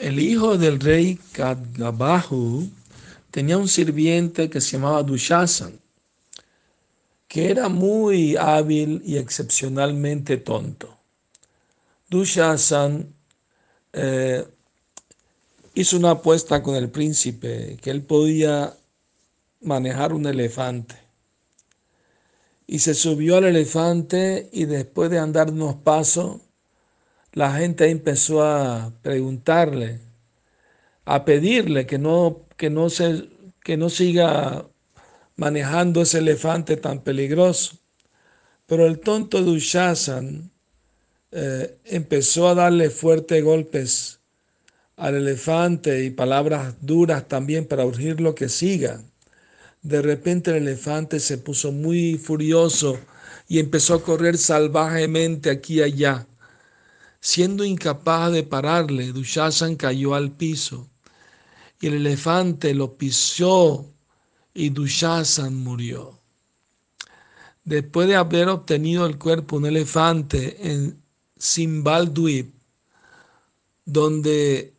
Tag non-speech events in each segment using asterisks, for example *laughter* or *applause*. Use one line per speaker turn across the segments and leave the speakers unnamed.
El hijo del rey Kadgabahu tenía un sirviente que se llamaba Dushasan, que era muy hábil y excepcionalmente tonto. Dushasan eh, hizo una apuesta con el príncipe que él podía manejar un elefante. Y se subió al elefante y después de andar unos pasos, la gente empezó a preguntarle, a pedirle que no, que no, se, que no siga manejando ese elefante tan peligroso. Pero el tonto Dushasan eh, empezó a darle fuertes golpes al elefante y palabras duras también para urgirlo que siga. De repente el elefante se puso muy furioso y empezó a correr salvajemente aquí y allá. Siendo incapaz de pararle, Dushasan cayó al piso y el elefante lo pisó y Dushasan murió. Después de haber obtenido el cuerpo de un elefante en Simbaldwip, donde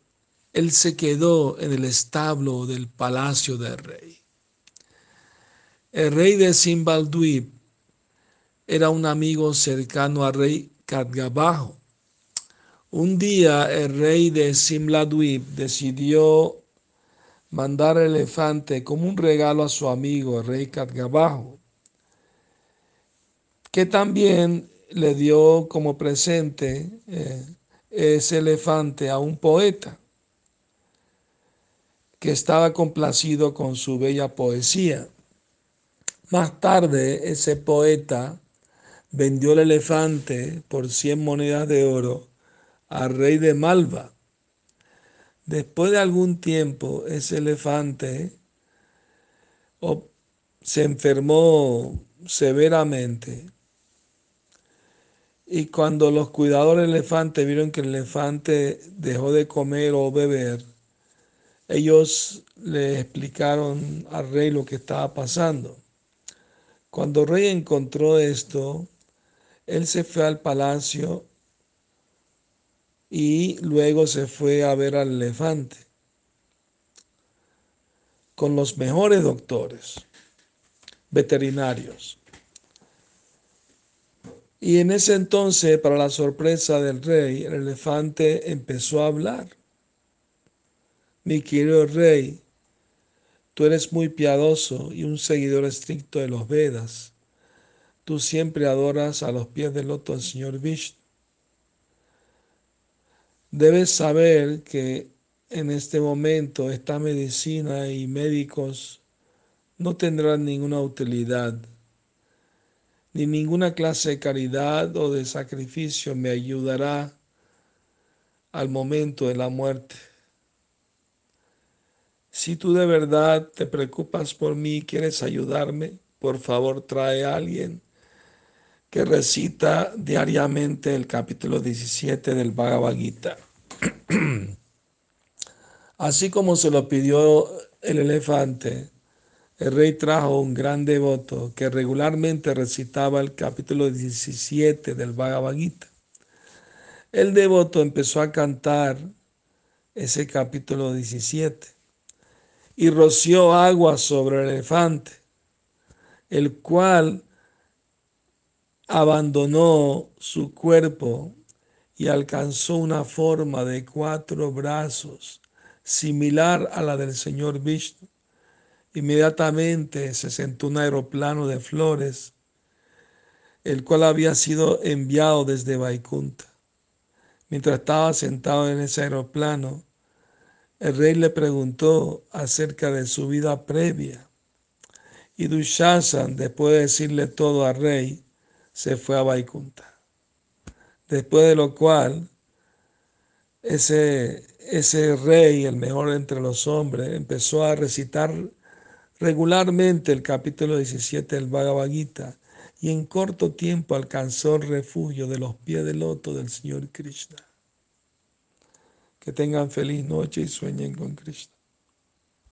él se quedó en el establo del palacio del rey. El rey de Simbaldwip era un amigo cercano al rey Kadgabajo un día el rey de Simladwip decidió mandar el elefante como un regalo a su amigo, el rey Kadgabajo, que también le dio como presente eh, ese elefante a un poeta que estaba complacido con su bella poesía. Más tarde ese poeta vendió el elefante por 100 monedas de oro al rey de Malva. Después de algún tiempo, ese elefante se enfermó severamente. Y cuando los cuidadores del elefante vieron que el elefante dejó de comer o beber, ellos le explicaron al rey lo que estaba pasando. Cuando el rey encontró esto, él se fue al palacio y luego se fue a ver al elefante con los mejores doctores veterinarios. Y en ese entonces, para la sorpresa del rey, el elefante empezó a hablar. Mi querido rey, tú eres muy piadoso y un seguidor estricto de los Vedas. Tú siempre adoras a los pies del loto al Señor Vishnu. Debes saber que en este momento esta medicina y médicos no tendrán ninguna utilidad, ni ninguna clase de caridad o de sacrificio me ayudará al momento de la muerte. Si tú de verdad te preocupas por mí y quieres ayudarme, por favor trae a alguien que recita diariamente el capítulo 17 del Bhagavad Gita. *clears throat* Así como se lo pidió el elefante, el rey trajo un gran devoto que regularmente recitaba el capítulo 17 del Bhagavad Gita. El devoto empezó a cantar ese capítulo 17 y roció agua sobre el elefante, el cual abandonó su cuerpo y alcanzó una forma de cuatro brazos similar a la del señor Vishnu. Inmediatamente se sentó un aeroplano de flores, el cual había sido enviado desde Vaikunta. Mientras estaba sentado en ese aeroplano, el rey le preguntó acerca de su vida previa. Y Dushasan, después de decirle todo al rey, se fue a Vaikunta. Después de lo cual, ese, ese rey, el mejor entre los hombres, empezó a recitar regularmente el capítulo 17 del Bhagavad Gita y en corto tiempo alcanzó el refugio de los pies del loto del Señor Krishna. Que tengan feliz noche y sueñen con Krishna.